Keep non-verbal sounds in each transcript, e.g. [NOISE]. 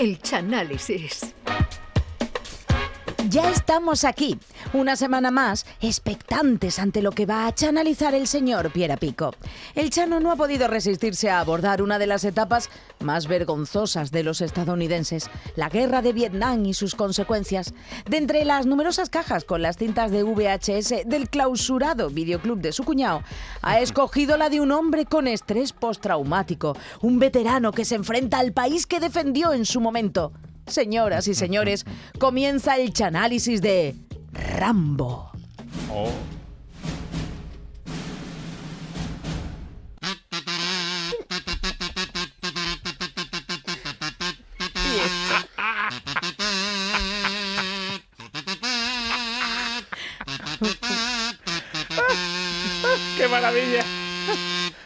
El Chanálisis. Ya estamos aquí, una semana más, expectantes ante lo que va a chanalizar el señor Piera Pico. El Chano no ha podido resistirse a abordar una de las etapas más vergonzosas de los estadounidenses, la guerra de Vietnam y sus consecuencias. De entre las numerosas cajas con las cintas de VHS del clausurado videoclub de su cuñado, ha escogido la de un hombre con estrés postraumático, un veterano que se enfrenta al país que defendió en su momento. Señoras y señores, comienza el chanálisis de Rambo. ¡Qué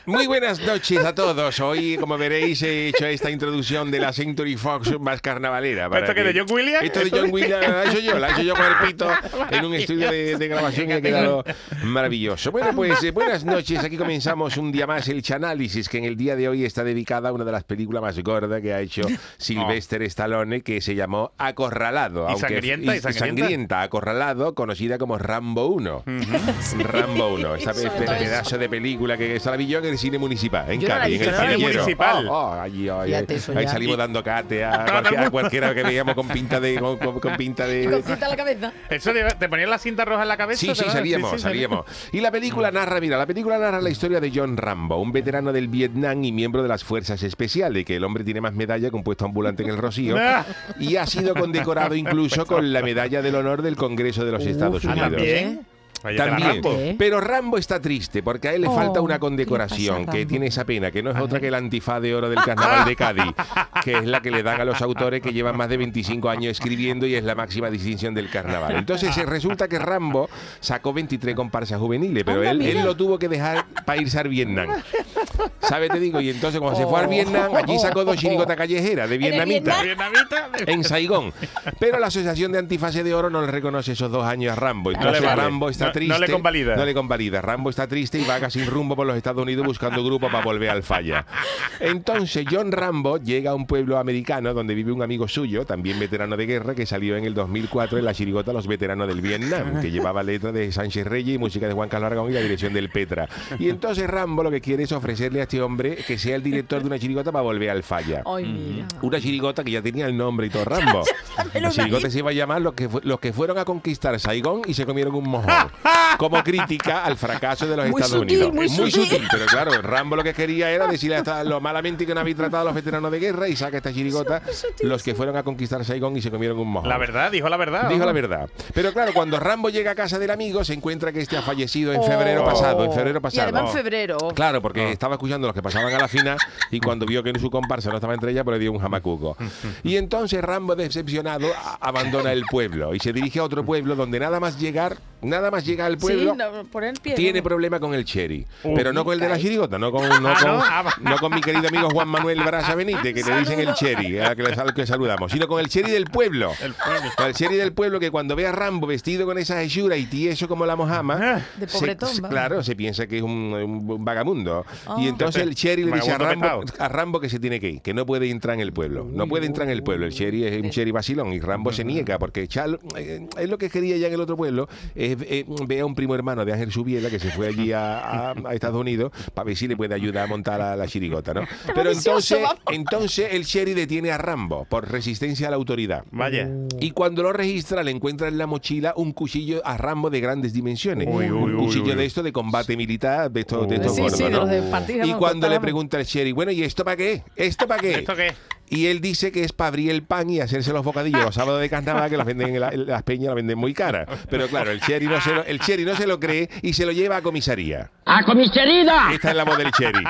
Muy buenas noches a todos. Hoy, como veréis, he hecho esta introducción de la Century Fox más carnavalera. para ¿Esto que de John Williams? Esto de John Williams la he hecho yo, la he hecho yo con el pito en un estudio de, de grabación y ha quedado maravilloso. Bueno, pues eh, buenas noches. Aquí comenzamos un día más el Chanálisis, que en el día de hoy está dedicada a una de las películas más gordas que ha hecho Sylvester Stallone, que se llamó Acorralado. Y sangrienta, y sangrienta. Acorralado, conocida como Rambo 1. Rambo 1. Esta Eso, pe- eso. pedazo de película que se la vi yo en el cine municipal, en Yo no la he Cádiz, en el visto, ¿no? Cine Cinillero. municipal. Oh, oh, allí, oh, Ya ahí, te eso ahí ya. salimos dando cate a [LAUGHS] cualquiera, a cualquiera que veíamos con pinta de con, con- con pinta de, Con cinta en la cabeza. ¿Eso de- te ponían la cinta roja en la cabeza? Sí, ¿te sí, salíamos, sí, salíamos. Y la película narra, mira, la película narra la historia de John Rambo, un veterano del Vietnam y miembro de las fuerzas especiales, que el hombre tiene más medalla que un puesto ambulante en el Rocío, Ah. [LAUGHS] y ha sido condecorado incluso con la medalla del honor del Congreso de los Estados. Unidos. ¿También? También. Rambo. Pero Rambo está triste porque a él le Oh, falta una ¿qué condecoración pasa a que tiene esa pena, que no es otra que el antifaz de oro del carnaval de Cádiz, que es la que le dan a los autores que llevan más de 25 años escribiendo y es la máxima distinción del carnaval. Entonces eh, resulta que Rambo sacó 23 comparsas juveniles, pero Anda, él, él lo tuvo que dejar para irse al Vietnam. ¿Sabes? Te digo, y entonces cuando se fue al Vietnam, allí sacó dos chirigotas callejeras de vietnamita en Saigón. Pero la Asociación de Antifaces de Oro no le reconoce esos dos años a Rambo. Entonces vale. Rambo está No- no triste. le convalida. No le convalida. Rambo está triste y vaga sin rumbo por los Estados Unidos buscando grupo para volver al falla. Entonces John Rambo llega a un pueblo americano donde vive un amigo suyo, también veterano de guerra, que salió en el 2004 en la chirigota Los Veteranos del Vietnam, que llevaba letra de Sánchez Reyes y música de Juan Carlos Aragón y la dirección del Petra. Y entonces Rambo lo que quiere es ofrecerle a este hombre que sea el director de una chirigota para volver al falla. Ay, mira. Una chirigota que ya tenía el nombre y todo Rambo. [LAUGHS] La chirigota se iba a llamar los que, los que fueron a conquistar Saigón y se comieron un mojón. [LAUGHS] Como crítica al fracaso de los Muy Estados sutil, Unidos. muy sutil. Pero claro, Rambo lo que quería era decirle hasta lo malamente que no habéis tratado a los veteranos de guerra y saca esta chirigota los que fueron a conquistar Saigón y se comieron un mojón. La verdad, dijo la verdad. Dijo ¿no? la verdad. Pero claro, cuando Rambo llega a casa del amigo, se encuentra que este ha fallecido en Oh. febrero pasado. En febrero Y pasado. además en febrero. Claro, porque estaba escuchando los que pasaban a la final y cuando vio que en su comparsa no estaba entre ellas, pues le dio un jamacuco. Y entonces Rambo, decepcionado, abandona el pueblo y se dirige a otro pueblo donde nada más llegar, nada más llega al pueblo. Sí, no, por el pie. Tiene ¿no? problema con el cherry, Uh, pero no con el de la chirigota, [LAUGHS] no con, no Ah, con, ¿no? Ah, no con mi querido amigo Juan Manuel Brasa Benítez, que le dicen el cherry, al que, que saludamos, sino con el cherry del pueblo. El pueblo. Con el cherry del pueblo que cuando ve a Rambo vestido con esa hechura y tieso como la mojama, De se- claro, se piensa que es un, un-. Ah. Y entonces el cherry le dice a Vagabundo Rambo, a Rambo que se tiene que ir, que no puede entrar en el pueblo. No puede entrar en el pueblo. El cherry es un cherry vacilón y Rambo se niega porque Charles, eh, él lo que quería ya en el otro pueblo es eh, ver a un primo hermano de Ángel Subiela que se fue allí a, a- a Estados Unidos para ver si le puede ayudar a montar la, la chirigota, ¿no? Pero entonces, entonces el cherry detiene a Rambo por resistencia a la autoridad. Vaya. Y cuando lo registra, le encuentra en la mochila un cuchillo a Rambo de grandes dimensiones. Uy, uy, un cuchillo uy. de esto de combate militar, de estos, de estos Sí, gordos, sí, de los de Y cuando le pregunta el sheriff, bueno, ¿y esto para qué? ¿Esto para qué? ¿Esto qué? Y él dice que es para abrir el pan y hacerse los bocadillos los sábados de carnaval que las venden en, la- en las peñas, las venden muy caras. Pero claro, el cherry, no se lo, el cherry no se lo cree y se lo lleva a comisaría. ¡A comisaría! Esta es la voz del cherry.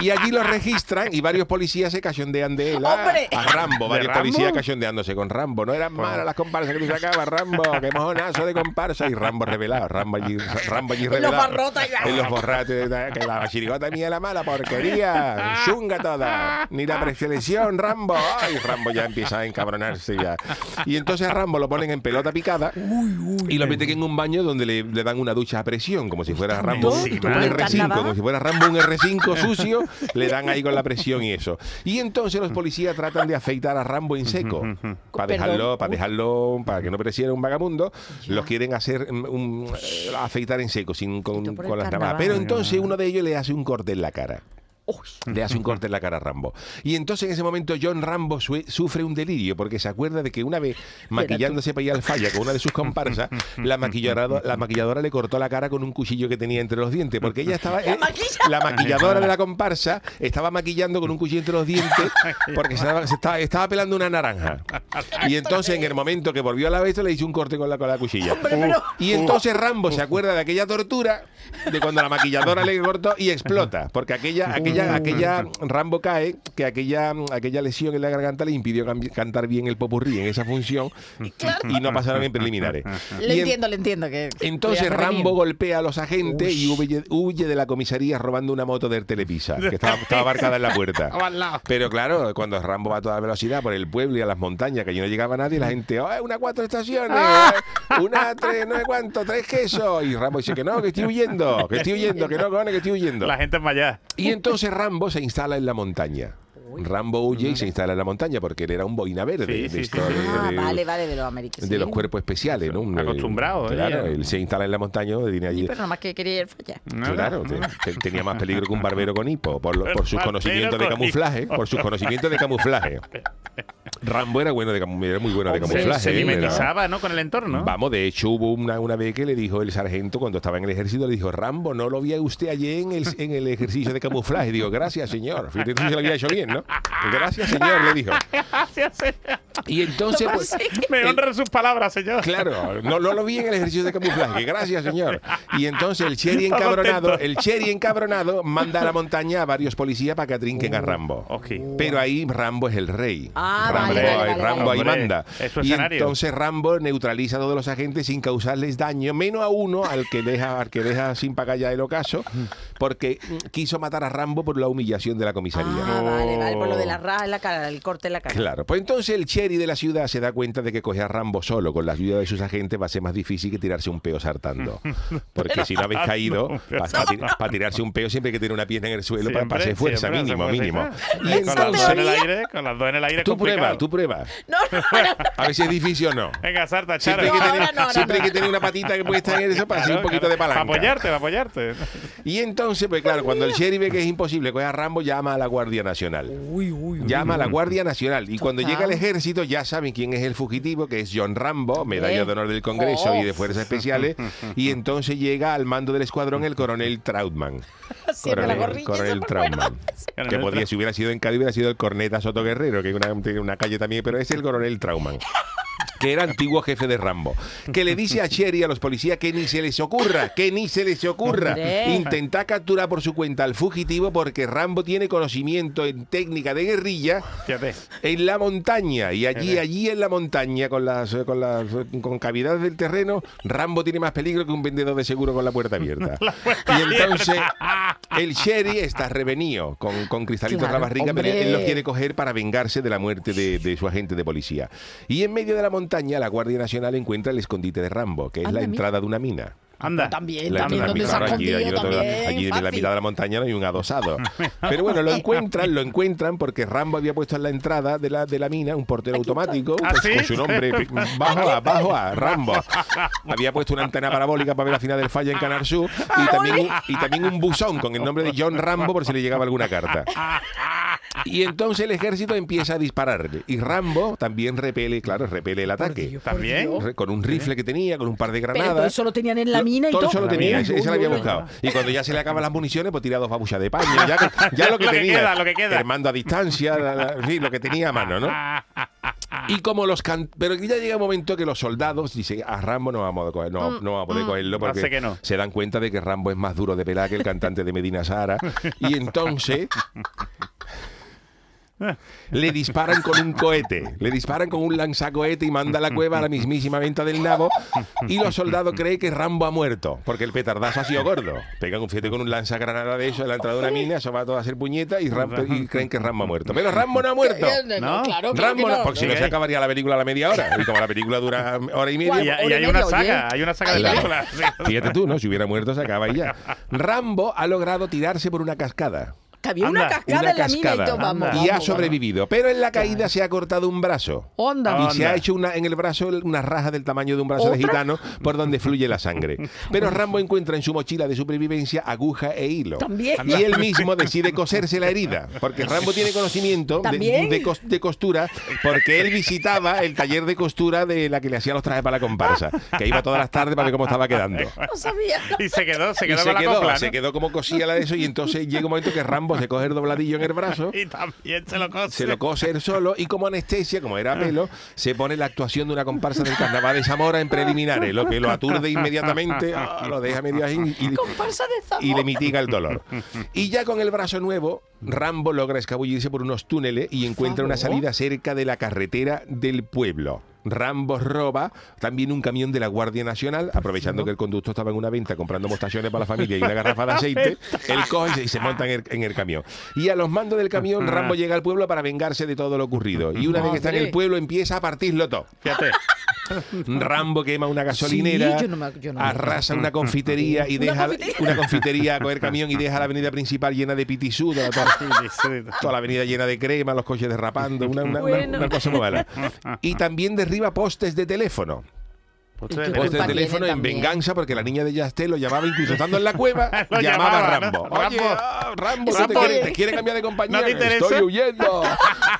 Y allí lo registran y varios policías se cachondean de él. Ah, ¡Hombre! A Rambo, varios Rambo? policías cachondeándose con Rambo. No eran malas las comparsas que tú sacabas, Rambo. Qué mojonazo de comparsa. Y Rambo revelado. Rambo allí, Rambo allí En los revelado. barrotes. En los borrates. Que la chirigota mía la mala porquería. Chunga toda. Ni la preselección, Rambo. Ay, Rambo ya empieza a encabronarse ya. Y entonces a Rambo lo ponen en pelota picada y lo meten en un baño donde le, le dan una ducha a presión, como si fuera Rambo un encima. El R5, carnaval. como si fuera Rambo un R5 sucio, le dan ahí con la presión y eso. Y entonces los policías tratan de afeitar a Rambo en seco. Para dejarlo, para dejarlo, para que no pareciera un vagamundo, los quieren hacer mm, un, eh, afeitar en seco, sin con, con las navajas. Pero entonces uno de ellos le hace un corte en la cara. Le hace un [LAUGHS] corte en la cara a Rambo. Y entonces en ese momento John Rambo sufre un delirio porque se acuerda de que una vez maquillándose para ir al falla con una de sus comparsas, [LAUGHS] la maquilladora, la maquilladora le cortó la cara con un cuchillo que tenía entre los dientes. Porque ella estaba. eh, la maquilladora de la [LAUGHS] comparsa estaba maquillando con un cuchillo entre los dientes porque se estaba, se estaba, estaba pelando una naranja. Y entonces en el momento que volvió a la vez le hizo un corte con la, con la cuchilla. Y entonces Rambo se acuerda de aquella tortura, de cuando la maquilladora le cortó y explota. Porque aquella, aquella, aquella Rambo cae, que aquella, aquella lesión en la garganta le impidió cantar bien el popurrí en esa función [LAUGHS] y no pasaron en preliminares. Le en- entiendo, le entiendo. que entonces. Rambo golpea a los agentes y huye, huye de la comisaría robando una moto del Telepisa, que estaba, estaba aparcada en la puerta. [LAUGHS] Pero claro, cuando Rambo va a toda velocidad por el pueblo y a las montañas, que allí no llegaba nadie, la gente, ¡oh, una cuatro estaciones! eh, ¡Una tres, no sé cuánto, tres quesos! Y Rambo dice que no, que estoy huyendo, que estoy huyendo, que no, cojones, que estoy huyendo. La gente es mallada. Y entonces Rambo se instala en la montaña. Rambo huye y se instala en la montaña porque él era un boina verde. Sí, de sí, esto sí, sí. de- Ah, de- vale, vale, de los americanos. de los cuerpos especiales, ¿no? Un- Acostumbrado, ¿eh? Claro, él se instala en la montaña, tiene allí. Pero nada más que quería ir fallar. Claro, te- te- tenía más peligro que un barbero con hipo, por, lo- por sus conocimientos de camuflaje, por sus conocimientos de camuflaje. Rambo era bueno de era muy bueno de camuflaje. se ¿eh? Mimetizaba, ¿no? Con el entorno. Vamos, de hecho hubo una, una vez que le dijo el sargento cuando estaba en el ejército, le dijo, Rambo, no lo vi a usted ayer en el, en el ejercicio de camuflaje. Digo, gracias, señor. Fíjate si se lo había hecho bien, ¿no? Gracias, señor, le dijo. [LAUGHS] Gracias, señor. Y entonces, pues, Me el- honran sus palabras, señor. Claro, no, no lo vi en el ejercicio de camuflaje. Gracias, señor. Y entonces el Cherry [LAUGHS] encabronado, el Cherry encabronado manda a la montaña a varios policías para que atrinquen a Rambo. Ok. Pero ahí Rambo es el rey. Ah, Rambo, vale, Rambo vale. ahí Hombre, manda. y escenario. entonces Rambo neutraliza a todos los agentes sin causarles daño, menos a uno al que deja, al que deja sin pagar ya el ocaso, porque mm, quiso matar a Rambo por la humillación de la comisaría. Ah, vale, vale, por lo de la raja en la cara, el corte en la cara. Claro, pues entonces el cherry de la ciudad se da cuenta de que coger a Rambo solo con la ayuda de sus agentes va a ser más difícil que tirarse un peo saltando. [LAUGHS] Porque si no habéis caído, para tirarse un peo siempre hay que tener una pierna en el suelo para Siempre, hacer fuerza, siempre, mínimo, mínimo. Y con las dos en el entonces, aire, con las dos en el aire. tú. Prueba, tú prueba. No, no, no. [LAUGHS] A ver si es difícil o no. Venga, Sarta, Charo. Siempre hay que tener, ahora no, ahora siempre hay no. que tener una patita que puede estar en eso para hacer un Claro, poquito de palanca. Para apoyarte, para apoyarte. Y entonces, pues claro, cuando el sheriff ve que es imposible coger a Rambo, llama a la Guardia Nacional. llama a la Guardia Nacional. Y cuando llega el ejército, ya saben quién es el fugitivo, que es John Rambo, medalla de honor del Congreso Oh. y de Fuerzas Especiales. [LAUGHS] Y entonces llega al mando del escuadrón el coronel Trautmann. [LAUGHS] Siempre la Coronel, gorrilla. me acuerdo. [LAUGHS] Trautmann. Que podría, si hubiera sido en Cádiz, hubiera sido el Corneta Soto Guerrero, que una, tiene una calle también, pero es el coronel Trautmann [LAUGHS] que era antiguo jefe de Rambo, que le dice a Cherry a los policías que ni se les ocurra, que ni se les ocurra intentar capturar por su cuenta al fugitivo porque Rambo tiene conocimiento en técnica de guerrilla Fíjate. en la montaña. Y allí allí en la montaña con las con las con cavidades del terreno Rambo tiene más peligro que un vendedor de seguro con la puerta abierta. [LAUGHS] Y entonces el Sherry está revenido con, con cristalitos en la Claro, barriga pero él lo quiere coger para vengarse de la muerte de, de su agente de policía. Y en medio de la montaña la Guardia Nacional encuentra el escondite de Rambo que es Anda, la mira. entrada de una mina Anda. También, la también, donde se te- también. allí en la mitad de la montaña no hay un adosado. [LAUGHS] Pero bueno, lo encuentran, lo encuentran porque Rambo había puesto en la entrada de la, de la mina un portero automático ¿Ah, pues, sí? con su nombre [LAUGHS] bajo a, bajo a, [LAUGHS] Rambo. Había puesto una antena parabólica para ver la final del falla en Canal Sur y también, un, y también un buzón con el nombre de John Rambo por si le llegaba alguna carta. Y entonces el ejército empieza a dispararle y Rambo también repele, claro, repele el ataque. También. Re- Con un rifle que tenía, con un par de Pero granadas. todo eso lo tenían en la mina y todo. todo. eso lo tenía, ese, ese lo había buscado. Y cuando ya se le acaban las municiones, pues tira dos babuchas de paño. Ya, que- [LAUGHS] ya lo que Lo que tenía. queda, lo que queda. El mando a distancia, la- la- en fin, lo que tenía a mano, ¿no? [LAUGHS] Y como los can- Pero ya llega un momento que los soldados dicen, a Rambo no vamos a, coger- no, no vamos a poder cogerlo porque que no. se dan cuenta de que Rambo es más duro de pelar que el cantante de Medina Sara. [LAUGHS] Y entonces le disparan con un cohete, le disparan con un lanzacohete y manda a la cueva a la mismísima venta del nabo y los soldados creen que Rambo ha muerto, porque el petardazo ha sido gordo. Pegan un fiete con un lanzagranada de eso en la entrada de una mina, eso va a todo a hacer puñeta y, Ram- y creen que Rambo ha muerto. Pero Rambo no ha muerto. ¿No? claro, claro Rambo no, porque si no se acabaría la película a la media hora. Y como la película dura hora y media, Y, y Hora y hay una saga, hay una saga de películas. Fíjate tú, ¿no? Si hubiera muerto se acaba y ya. Rambo ha logrado tirarse por una cascada. Que había una cascada una en la mina y Anda. Y ha vamos, sobrevivido. Pero en la caída se ha cortado un brazo. Onda. Y se ha hecho una, en el brazo una raja del tamaño de un brazo de gitano por donde fluye la sangre. [LAUGHS] Pero Rambo encuentra en su mochila de supervivencia aguja e hilo. También. Y él mismo decide coserse la herida. Porque Rambo tiene conocimiento de, ¿También? de cos- de costura porque él visitaba el taller de costura de la que le hacía los trajes para la comparsa. Que iba todas las tardes para ver cómo estaba quedando. No sabía. Y se quedó, se Y quedó se con la quedó, copla, ¿no? se quedó como cosía la de eso y entonces llega un momento que Rambo se coge el dobladillo en el brazo [LAUGHS] Y también se lo cose. se lo cose él solo y como anestesia, como era pelo, se pone la actuación de una comparsa del carnaval de Zamora en preliminares, lo que lo aturde inmediatamente, [LAUGHS] ah, lo deja medio ahí y, Comparsa de Zamora. y le mitiga el dolor. Y ya con el brazo nuevo, Rambo logra escabullirse por unos túneles y encuentra una salida cerca de la carretera del pueblo. Rambo roba también un camión de la Guardia Nacional, aprovechando que el conductor estaba en una venta comprando mostachones para la familia y una garrafa de [LAUGHS] aceite, él coge y se- monta en el, en el camión. Y a los mandos del camión, Rambo llega al pueblo para vengarse de todo lo ocurrido. Y una vez que está en el pueblo, empieza a partirlo todo. Fíjate. Rambo quema una gasolinera, Sí, yo no me- yo no me- arrasa una confitería y ¿Una deja confitería? una confitería a coger camión y deja la avenida principal llena de pitisú, [LAUGHS] toda, la avenida llena de crema, los coches derrapando, una, una- una- Bueno. una cosa muy mala. [LAUGHS] Y también derriba postes de teléfono. Pues ¿Y qué Postes de culpa teléfono en también? venganza porque la niña de Yastel lo llamaba incluso estando en la cueva, [LAUGHS] llamaba a llamaba, Rambo. ¿no? Oye, Rambo. Rambo, Eso ¿no te, quiere, te quiere cambiar de compañía? ¿No te interesa? Estoy huyendo. [LAUGHS]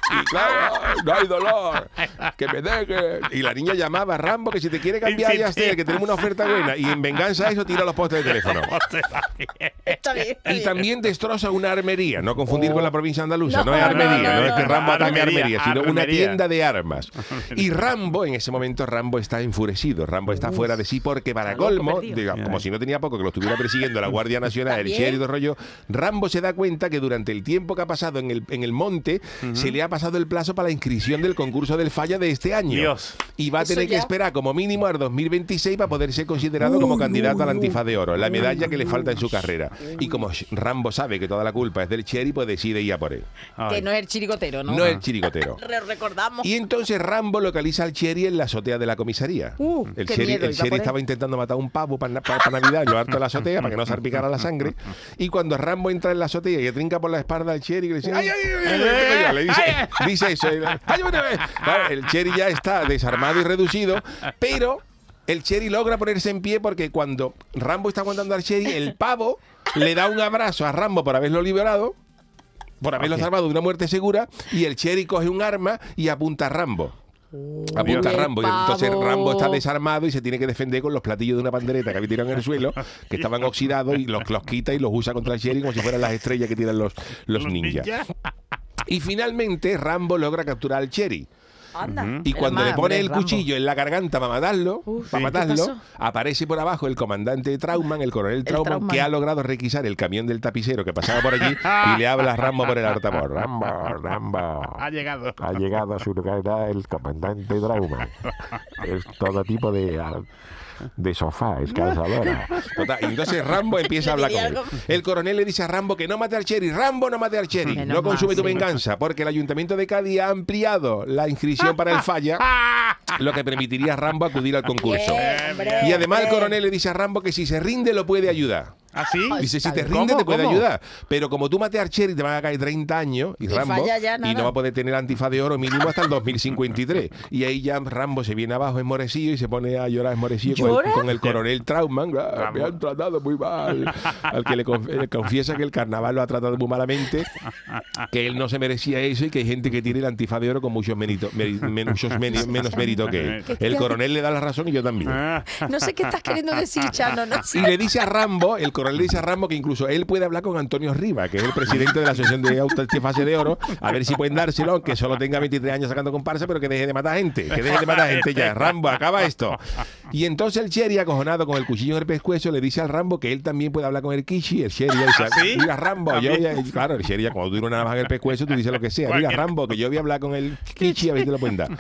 Y claro, no hay dolor. Que me deje. Y la niña llamaba a Rambo que si te quiere cambiar a. Yastel, que tenemos una oferta buena. Y en venganza eso tira los postes de teléfono. [LAUGHS] Está bien. está Y también destroza una armería, no confundir con la provincia andaluza, no, No, es no, armería, no, no, es que Rambo ataque Armería, armería, sino una tienda de armas. Y Rambo, en ese momento, Rambo está enfurecido, Rambo está fuera de sí porque para colmo, como si no tenía poco que lo estuviera persiguiendo la Guardia [LAUGHS] Nacional, el sheriff y todo el rollo, Rambo se da cuenta que durante el tiempo que ha pasado en el, en el monte, se le ha pasado el plazo para la inscripción del concurso del falla de este año. Dios. Y va a tener que esperar como mínimo al 2026 para poder ser considerado como candidato al antifaz de oro, la medalla que le falta en su carrera. Y como Rambo sabe que toda la culpa es del Cherry, pues decide ir a por él. Que no es el chirigotero, ¿no? No el chirigotero. [LAUGHS] Re- recordamos. Y entonces Rambo localiza al Cherry en la azotea de la comisaría. Uh, el qué miedo, el estaba intentando matar un pavo para, Navidad en lo alto de la azotea para que no salpicara la sangre. Y cuando Rambo entra en la azotea y le trinca por la espalda al Cherry, le dice, ¡ay, ay, ay! ay, ay, ay", Le dice, [LAUGHS] dice eso. el Cherry ya está desarmado y reducido, pero el Cherry logra ponerse en pie porque cuando Rambo está aguantando al Cherry, el pavo le da un abrazo a Rambo por haberlo liberado por haberlo salvado de una muerte segura y el Cherry coge un arma y apunta a Rambo. Apunta a Rambo. Y entonces. Rambo está desarmado y se tiene que defender con los platillos de una pandereta que había tirado en el suelo, que estaban oxidados, y los, los quita y los usa contra el Cherry como si fueran las estrellas que tiran los, los ninjas. Y finalmente Rambo logra capturar al Cherry. Anda. Y cuando le pone el Rambo. cuchillo en la garganta para matarlo, Uf, para ¿qué matarlo, aparece por abajo el comandante Trauman, el coronel Trauman, Trauman. que ha logrado requisar el camión del tapicero que pasaba por allí y le habla a Rambo por el altavoz. Rambo, Rambo. Ha llegado. Ha llegado a su lugar el comandante Trauman. Es todo tipo de, de sofá, es calzadora. Total, y entonces Rambo empieza a hablar con él. El coronel le dice a Rambo que no mate al Cherry. Rambo, no mate al Cherry. No consume tu sí. venganza, porque el ayuntamiento de Cádiz ha ampliado la inscripción para el falla, lo que permitiría a Rambo acudir al concurso. Bien, Y además el coronel le dice a Rambo que si se rinde lo puede ayudar. ¿Ah, sí? Dice, si te bien. rinde ¿Cómo? te puede ¿Cómo? ayudar. Pero como tú mates a Cherry te van a caer 30 años y Y Rambo ya y no va a poder tener antifaz de oro mínimo hasta el 2053. Y ahí ya Rambo se viene abajo esmorecido y se pone a llorar esmorecido con ¿Llora? el, con el coronel Trauman. "Ah, me han tratado muy mal. Al que le, conf- le confiesa que el carnaval lo ha tratado muy malamente, que él no se merecía eso y que hay gente que tiene el antifaz de oro con muchos méritos, men- muchos [LAUGHS] menos mérito que él. El coronel le da la razón y yo también. No sé qué estás queriendo decir, Chano. No Y le dice a Rambo, el coronel coronel le dice a Rambo que incluso él puede hablar con Antonio Riva, que es el presidente de la Asociación de Autoestifase de Oro, a ver si pueden dárselo, aunque solo tenga 23 años sacando comparsa, pero que deje de matar gente, que deje de matar gente ya. Rambo, acaba esto. Y entonces el Cherry, acojonado con el cuchillo en el pescuezo, le dice al Rambo que él también puede hablar con el Kishi. El Cherry le dice, ¿Ah, sí? mira Rambo, yo ¿También? voy a-". Claro, el Cherry, cuando tú nada más en el pescuezo, tú dices lo que sea. Cualquier- Rambo, que yo voy a hablar con el Kishi, a ver si te lo pueden dar. [LAUGHS]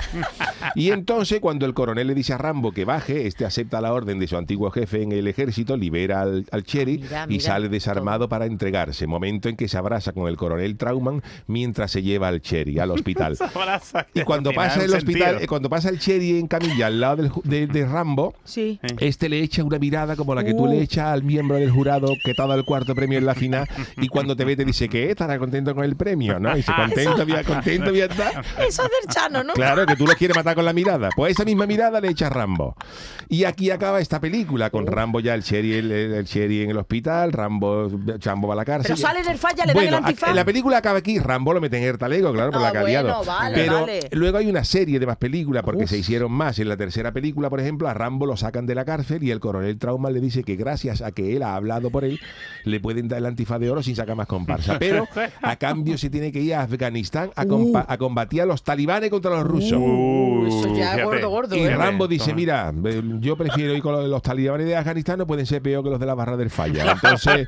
Y entonces, cuando el coronel le dice a Rambo que baje, este acepta la orden de su antiguo jefe en el ejército, libera al, al Mira, y sale desarmado para entregarse. Momento en que se abraza con el coronel Trauman mientras se lleva al Cherry al [LAUGHS] hospital. Abraza, Y cuando pasa el un hospital, sentido. eh, cuando pasa el Cherry en camilla al lado del de, de Rambo, Sí. este le echa una mirada como la que tú le echas al miembro del jurado que te ha dado el cuarto premio en la final y cuando te ve te dice que estará contento con el premio, ¿no? Y dice, contento, voy a- contento, voy a estar. Eso es del Chano, ¿no? Claro, que tú lo quieres matar con la mirada. Pues esa misma mirada le echa Rambo. Y aquí acaba esta película, con Rambo ya el Cherry, el, el Cherry en el hospital, Rambo, Chambo va a la cárcel. Pero sale del falla, le dan Bueno, el antifaz. a- la película acaba aquí, Rambo lo mete en el talego, claro, por Ah, la que ha liado. bueno, vale, Pero vale. luego hay una serie de más películas, porque se hicieron más. En la tercera película, por ejemplo, a Rambo lo sacan de la cárcel y el coronel Trauma le dice que gracias a que él ha hablado por él, le pueden dar el antifaz de oro sin sacar más comparsa. [LAUGHS] Pero a cambio se tiene que ir a Afganistán a, compa- a combatir a los talibanes contra los rusos. Uh, eso ya es gordo, gordo, Y ¿eh? Rambo dice, mira, eh, yo prefiero ir con los, los talibanes de Afganistán, no pueden ser peor que los de la barra del Entonces,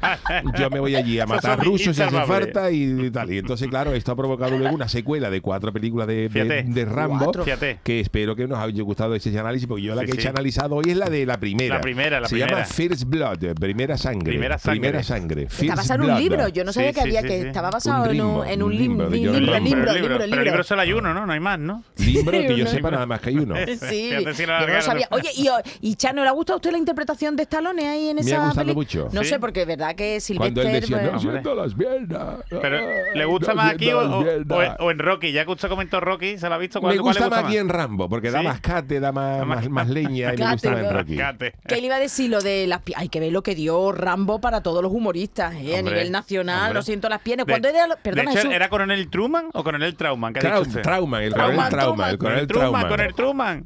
yo me voy allí a matar rusos si hace falta y, tal. Y entonces, claro, esto ha provocado luego una secuela de cuatro películas de, de- Fíjate. de Rambo. Fíjate. que espero que nos haya gustado ese análisis, porque yo la Sí, que he sí. analizado hoy es la de la primera. La primera, la Se primera. llama First Blood, primera sangre. Primera sangre. Primera sangre. Está basado en un libro. Yo no sabía Sí, que había sí, que sí. estaba basado Un en un, en un un libro, libro de libro, John libro, Rambo. libro, Pero el libro, pero el libro solo hay uno, ¿no? No hay más, ¿no? Libro que yo [LAUGHS] sepa nada más que hay uno. [LAUGHS] Sí, yo no sabía. Oye, y, y Chano, ¿le ha gustado a usted la interpretación de Stallone ahí en Me ha esa gustado peli? No Sí. sé, porque es verdad que Cuando él Sylvester... decía, pues, no siento las piernas. Pero, ¿le gusta no más aquí o, las o- o piernas". en, Rocky? Ya que usted comentó Rocky, ¿se la ha visto? ¿Cuál, Me cuál le gusta más aquí en Rambo, porque da más cate, da más, más- leña y me gusta más en. Rocky. Cate. ¿Qué le iba a decir lo de las piernas? Hay que ver lo que dio Rambo para todos los humoristas, ¿eh? a nivel nacional. hombre. Lo siento las piernas. De- ¿Cuándo era? lo- de Perdona, hecho. ¿era coronel Truman o coronel Trauman? Trauman, el Trauman, coronel Trauman, el coronel Truman, Trauman. coronel Truman.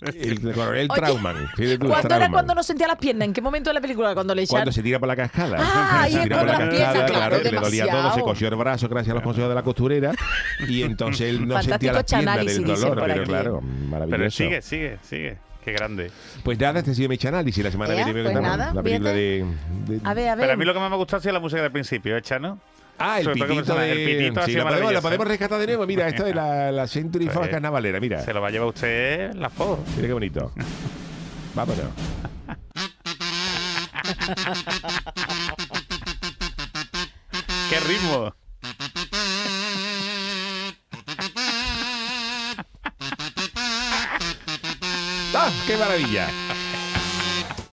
El coronel Oye, Trauman. ¿Cuándo era cuando no sentía las piernas? ¿En qué momento de la película? Cuando le. Cuando se tira por la cascada. Ah, se tira por la cascada, piernas, claro, le dolía todo, se cosió el brazo gracias a los consejos de la costurera y entonces él no sentía las piernas del dolor, pero claro, Pero maravilloso. sigue, sigue, sigue. Qué grande. Pues nada, este ha sido mi análisis la semana que viene. pues la película de, de- A ver, a ver. Pero a mí lo que más me ha gustado ha sido la música del principio, ¿hecha, no? Ah, el pitito de... el pitito sí, la, podemos, la maravilloso, podemos rescatar de nuevo. Mira, esta de la, la Century Fox Eh, carnavalera, mira. Se lo va a llevar usted la foto. Mira qué bonito. Vámonos. ¡Qué ritmo! ¡Ah, qué maravilla!